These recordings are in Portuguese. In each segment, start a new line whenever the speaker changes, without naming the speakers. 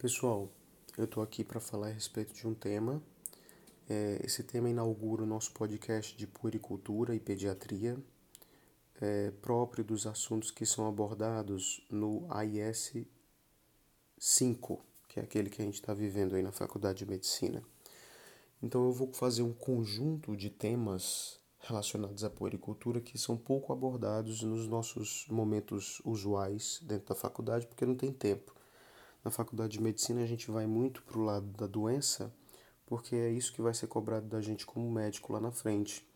Pessoal, eu estou aqui para falar a respeito de um tema. É, esse tema inaugura o nosso podcast de puericultura e pediatria, é, próprio dos assuntos que são abordados no AIS 5, que é aquele que a gente está vivendo aí na Faculdade de Medicina. Então eu vou fazer um conjunto de temas relacionados à puericultura que são pouco abordados nos nossos momentos usuais dentro da faculdade, porque não tem tempo na faculdade de medicina a gente vai muito para o lado da doença, porque é isso que vai ser cobrado da gente como médico lá na frente.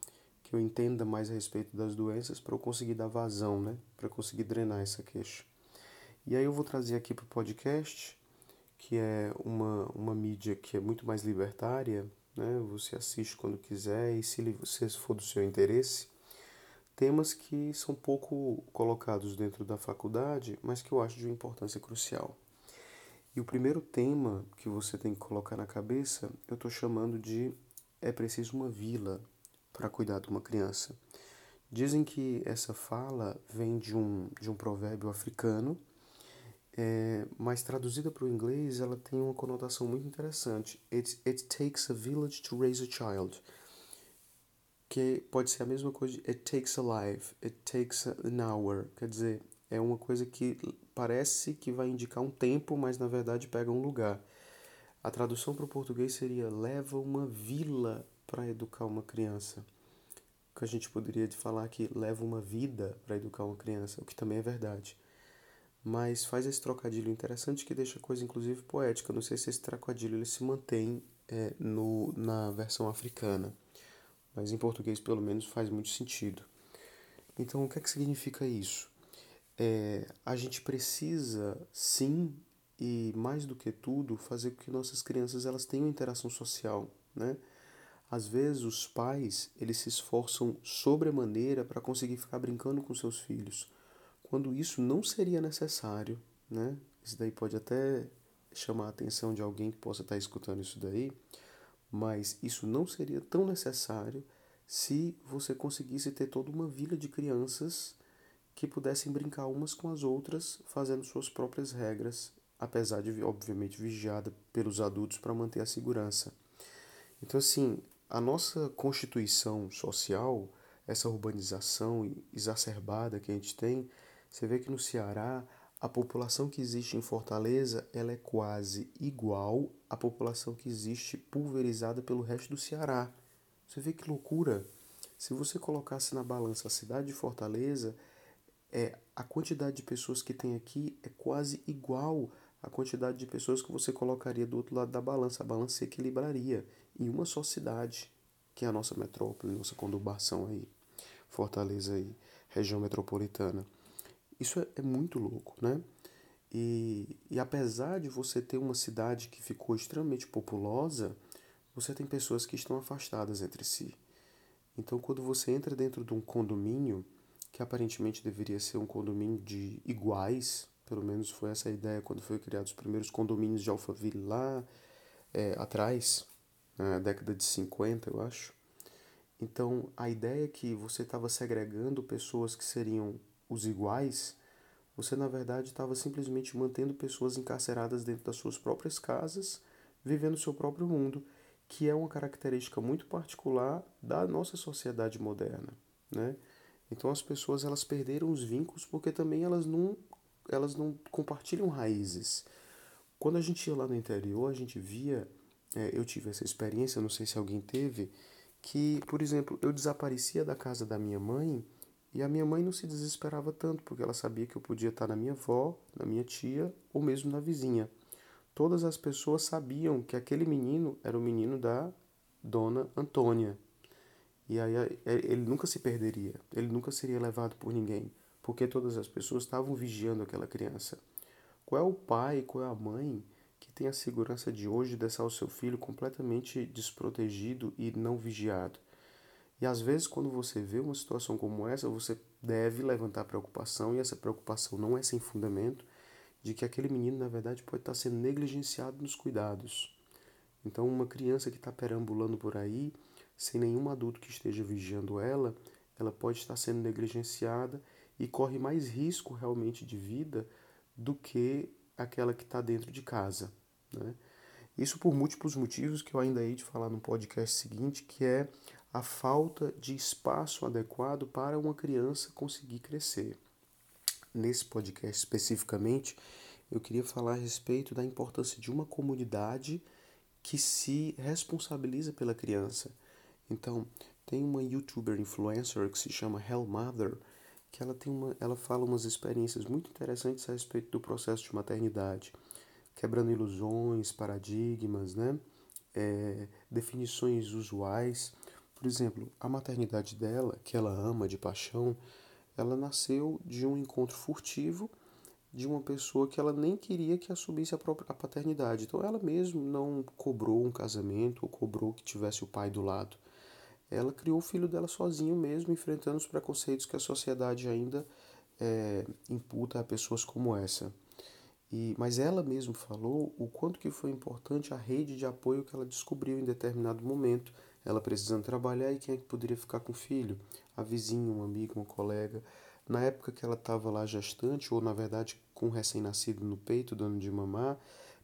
Que eu entenda mais a respeito das doenças para eu conseguir dar vazão, né? Para conseguir drenar essa queixa. E aí eu vou trazer aqui para o podcast, que é uma, uma mídia que é muito mais libertária, né? Você assiste quando quiser e se você for do seu interesse, temas que são pouco colocados dentro da faculdade, mas que eu acho de uma importância crucial. E o primeiro tema que você tem que colocar na cabeça, eu estou chamando de é preciso uma vila para cuidar de uma criança. Dizem que essa fala vem de um, de um provérbio africano, é, mas traduzida para o inglês ela tem uma conotação muito interessante. It, it takes a village to raise a child. Que pode ser a mesma coisa de it takes a life, it takes an hour. Quer dizer, é uma coisa que parece que vai indicar um tempo, mas na verdade pega um lugar. A tradução para o português seria leva uma vila para educar uma criança. Que a gente poderia falar que leva uma vida para educar uma criança, o que também é verdade. Mas faz esse trocadilho interessante que deixa a coisa inclusive poética. Não sei se esse trocadilho ele se mantém é, no, na versão africana, mas em português pelo menos faz muito sentido. Então o que é que significa isso? É, a gente precisa sim e mais do que tudo fazer com que nossas crianças elas tenham interação social, né? Às vezes os pais eles se esforçam sobremaneira para conseguir ficar brincando com seus filhos, quando isso não seria necessário, né? Isso daí pode até chamar a atenção de alguém que possa estar escutando isso daí, mas isso não seria tão necessário se você conseguisse ter toda uma vila de crianças que pudessem brincar umas com as outras, fazendo suas próprias regras, apesar de, obviamente, vigiada pelos adultos para manter a segurança. Então, assim, a nossa constituição social, essa urbanização exacerbada que a gente tem, você vê que no Ceará a população que existe em Fortaleza ela é quase igual à população que existe pulverizada pelo resto do Ceará. Você vê que loucura? Se você colocasse na balança a cidade de Fortaleza, é a quantidade de pessoas que tem aqui é quase igual à quantidade de pessoas que você colocaria do outro lado da balança. A balança se equilibraria em uma só cidade, que é a nossa metrópole, nossa conurbação aí, Fortaleza aí, região metropolitana. Isso é, é muito louco, né? E, e apesar de você ter uma cidade que ficou extremamente populosa, você tem pessoas que estão afastadas entre si. Então, quando você entra dentro de um condomínio, que aparentemente deveria ser um condomínio de iguais, pelo menos foi essa a ideia quando foi criados os primeiros condomínios de Alphaville lá é, atrás, na década de 50, eu acho. Então, a ideia é que você estava segregando pessoas que seriam os iguais, você na verdade estava simplesmente mantendo pessoas encarceradas dentro das suas próprias casas, vivendo o seu próprio mundo, que é uma característica muito particular da nossa sociedade moderna, né? Então as pessoas elas perderam os vínculos porque também elas não elas não compartilham raízes. Quando a gente ia lá no interior, a gente via, é, eu tive essa experiência, não sei se alguém teve, que, por exemplo, eu desaparecia da casa da minha mãe e a minha mãe não se desesperava tanto, porque ela sabia que eu podia estar na minha avó, na minha tia ou mesmo na vizinha. Todas as pessoas sabiam que aquele menino era o menino da dona Antônia. E aí ele nunca se perderia, ele nunca seria levado por ninguém, porque todas as pessoas estavam vigiando aquela criança. Qual é o pai, qual é a mãe que tem a segurança de hoje deixar o seu filho completamente desprotegido e não vigiado? E às vezes, quando você vê uma situação como essa, você deve levantar preocupação, e essa preocupação não é sem fundamento, de que aquele menino, na verdade, pode estar sendo negligenciado nos cuidados. Então, uma criança que está perambulando por aí sem nenhum adulto que esteja vigiando ela, ela pode estar sendo negligenciada e corre mais risco realmente de vida do que aquela que está dentro de casa. Né? Isso por múltiplos motivos que eu ainda hei de falar no podcast seguinte, que é a falta de espaço adequado para uma criança conseguir crescer. Nesse podcast especificamente, eu queria falar a respeito da importância de uma comunidade que se responsabiliza pela criança. Então, tem uma youtuber influencer que se chama Hell Mother, que ela tem uma, ela fala umas experiências muito interessantes a respeito do processo de maternidade quebrando ilusões, paradigmas, né? É, definições usuais. Por exemplo, a maternidade dela, que ela ama de paixão, ela nasceu de um encontro furtivo de uma pessoa que ela nem queria que assumisse a própria a paternidade. Então ela mesmo não cobrou um casamento ou cobrou que tivesse o pai do lado. Ela criou o filho dela sozinho mesmo, enfrentando os preconceitos que a sociedade ainda é, imputa a pessoas como essa. E, mas ela mesma falou o quanto que foi importante a rede de apoio que ela descobriu em determinado momento. Ela precisando trabalhar e quem é que poderia ficar com o filho? A vizinha, um amigo, uma colega. Na época que ela estava lá gestante, ou na verdade com um recém-nascido no peito, dando de mamar,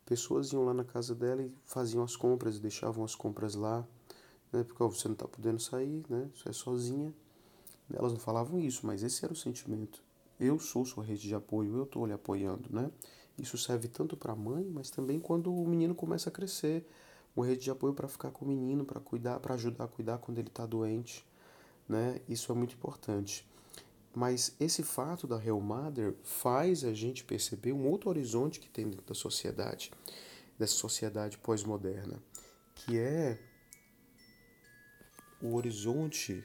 pessoas iam lá na casa dela e faziam as compras deixavam as compras lá. Né? Porque ó, você não está podendo sair, né? você é sozinha. Elas não falavam isso, mas esse era o sentimento. Eu sou sua rede de apoio, eu estou lhe apoiando, né? Isso serve tanto para a mãe, mas também quando o menino começa a crescer. Uma rede de apoio para ficar com o menino, para cuidar, para ajudar a cuidar quando ele está doente. Né? Isso é muito importante. Mas esse fato da Real Mother faz a gente perceber um outro horizonte que tem dentro da sociedade, dessa sociedade pós-moderna, que é o horizonte.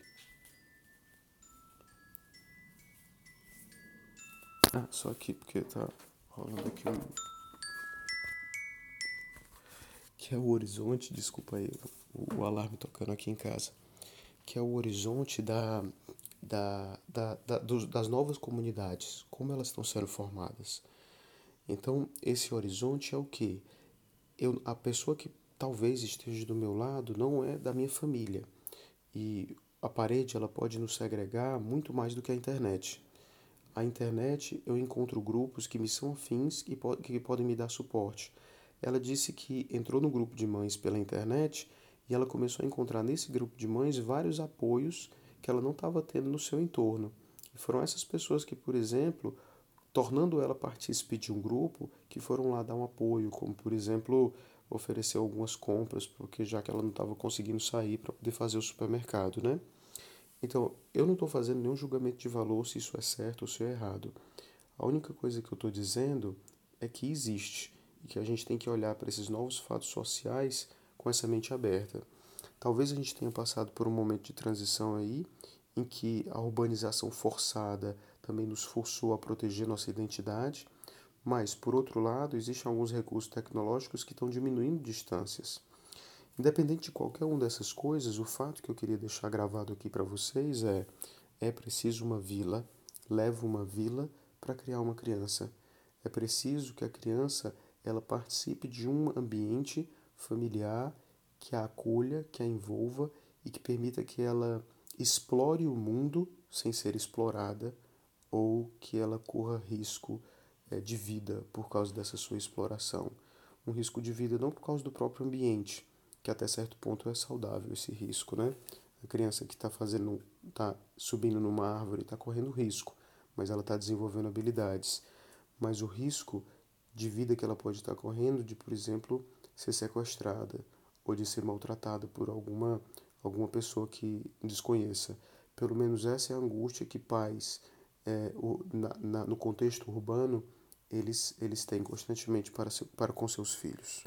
Ah, só aqui porque tá rolando aqui um. Que é o horizonte, desculpa aí, o, o alarme tocando aqui em casa. Que é o horizonte da, da, da, da dos, das novas comunidades, como elas estão sendo formadas. Então, esse horizonte é o que? Eu, a pessoa que talvez esteja do meu lado não é da minha família. E a parede ela pode nos segregar muito mais do que a internet a internet eu encontro grupos que me são afins e que podem me dar suporte. Ela disse que entrou no grupo de mães pela internet e ela começou a encontrar nesse grupo de mães vários apoios que ela não estava tendo no seu entorno. E foram essas pessoas que, por exemplo, tornando ela partícipe de um grupo, que foram lá dar um apoio, como por exemplo, oferecer algumas compras, porque já que ela não estava conseguindo sair para poder fazer o supermercado, né? Então, eu não estou fazendo nenhum julgamento de valor se isso é certo ou se é errado. A única coisa que eu estou dizendo é que existe e que a gente tem que olhar para esses novos fatos sociais com essa mente aberta. Talvez a gente tenha passado por um momento de transição aí em que a urbanização forçada também nos forçou a proteger nossa identidade, mas, por outro lado, existem alguns recursos tecnológicos que estão diminuindo distâncias. Independente de qualquer uma dessas coisas, o fato que eu queria deixar gravado aqui para vocês é: é preciso uma vila, leva uma vila para criar uma criança. É preciso que a criança ela participe de um ambiente familiar que a acolha, que a envolva e que permita que ela explore o mundo sem ser explorada ou que ela corra risco de vida por causa dessa sua exploração. Um risco de vida não por causa do próprio ambiente, que até certo ponto é saudável esse risco, né? A criança que está fazendo, está subindo numa árvore está correndo risco, mas ela está desenvolvendo habilidades. Mas o risco de vida que ela pode estar tá correndo, de por exemplo ser sequestrada ou de ser maltratada por alguma alguma pessoa que desconheça. Pelo menos essa é a angústia que pais é, o, na, na, no contexto urbano eles, eles têm constantemente para, para com seus filhos.